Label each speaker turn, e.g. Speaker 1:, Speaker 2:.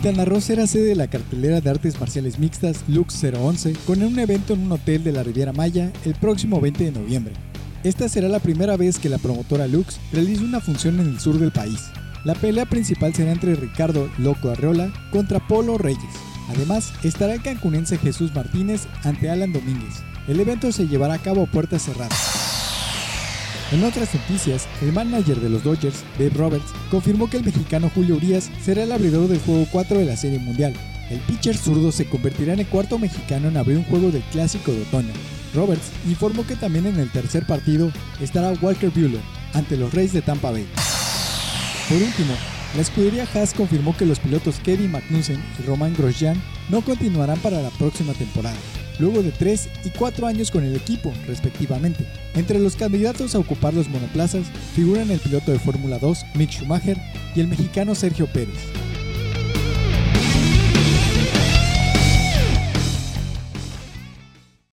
Speaker 1: Quintana Roo será sede de la cartelera de artes marciales mixtas Lux 011 con un evento en un hotel de la Riviera Maya el próximo 20 de noviembre. Esta será la primera vez que la promotora Lux realiza una función en el sur del país. La pelea principal será entre Ricardo Loco Arreola contra Polo Reyes. Además, estará el cancunense Jesús Martínez ante Alan Domínguez. El evento se llevará a cabo puertas cerradas. En otras noticias, el manager de los Dodgers, Dave Roberts, confirmó que el mexicano Julio Urias será el abridor del juego 4 de la Serie Mundial. El pitcher zurdo se convertirá en el cuarto mexicano en abrir un juego del Clásico de Otoño. Roberts informó que también en el tercer partido estará Walker Buehler ante los Reyes de Tampa Bay. Por último, la escudería Haas confirmó que los pilotos Kevin Magnussen y Roman Grosjean no continuarán para la próxima temporada luego de 3 y 4 años con el equipo, respectivamente. Entre los candidatos a ocupar los monoplazas figuran el piloto de Fórmula 2, Mick Schumacher, y el mexicano Sergio Pérez.